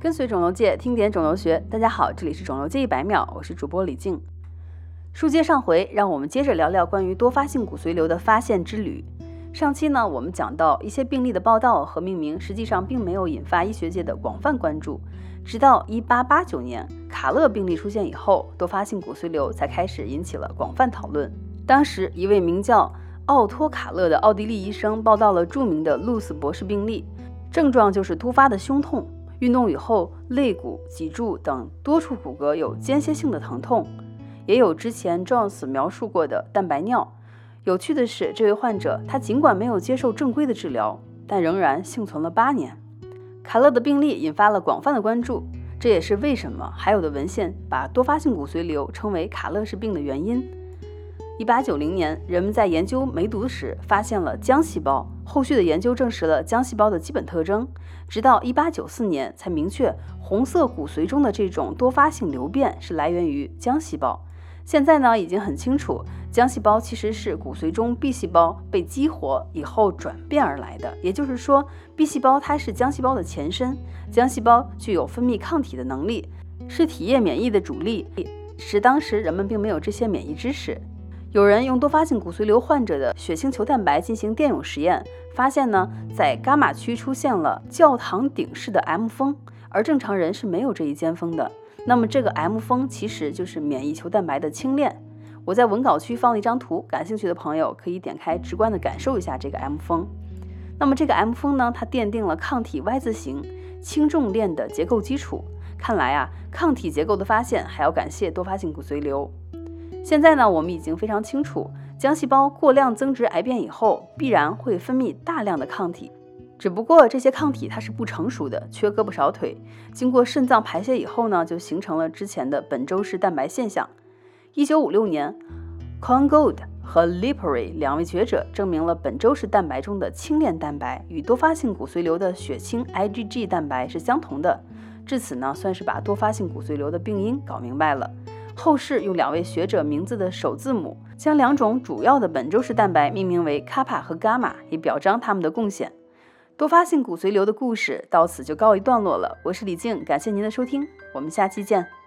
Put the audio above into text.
跟随肿瘤界，听点肿瘤学。大家好，这里是肿瘤界一百秒，我是主播李静。书接上回，让我们接着聊聊关于多发性骨髓瘤的发现之旅。上期呢，我们讲到一些病例的报道和命名，实际上并没有引发医学界的广泛关注。直到1889年卡勒病例出现以后，多发性骨髓瘤才开始引起了广泛讨论。当时，一位名叫奥托·卡勒的奥地利医生报道了著名的露丝博士病例，症状就是突发的胸痛。运动以后，肋骨、脊柱等多处骨骼有间歇性的疼痛，也有之前 Jones 描述过的蛋白尿。有趣的是，这位患者他尽管没有接受正规的治疗，但仍然幸存了八年。卡勒的病例引发了广泛的关注，这也是为什么还有的文献把多发性骨髓瘤称为卡勒氏病的原因。一八九零年，人们在研究梅毒时发现了浆细胞，后续的研究证实了浆细胞的基本特征。直到一八九四年，才明确红色骨髓中的这种多发性瘤变是来源于浆细胞。现在呢，已经很清楚，浆细胞其实是骨髓中 B 细胞被激活以后转变而来的。也就是说，B 细胞它是浆细胞的前身，浆细胞具有分泌抗体的能力，是体液免疫的主力。是当时人们并没有这些免疫知识。有人用多发性骨髓瘤患者的血清球蛋白进行电泳实验，发现呢，在伽马区出现了教堂顶式的 M 峰，而正常人是没有这一尖峰的。那么这个 M 峰其实就是免疫球蛋白的轻链。我在文稿区放了一张图，感兴趣的朋友可以点开，直观的感受一下这个 M 峰。那么这个 M 峰呢，它奠定了抗体 Y 字形轻重链的结构基础。看来啊，抗体结构的发现还要感谢多发性骨髓瘤。现在呢，我们已经非常清楚，浆细胞过量增殖癌变以后，必然会分泌大量的抗体。只不过这些抗体它是不成熟的，缺胳膊少腿，经过肾脏排泄以后呢，就形成了之前的本周式蛋白现象。一九五六年 c o n Gold 和 Lipari 两位学者证明了本周式蛋白中的轻链蛋白与多发性骨髓瘤的血清 IgG 蛋白是相同的。至此呢，算是把多发性骨髓瘤的病因搞明白了。后世用两位学者名字的首字母，将两种主要的本周式蛋白命名为卡帕和伽马，以表彰他们的贡献。多发性骨髓瘤的故事到此就告一段落了。我是李静，感谢您的收听，我们下期见。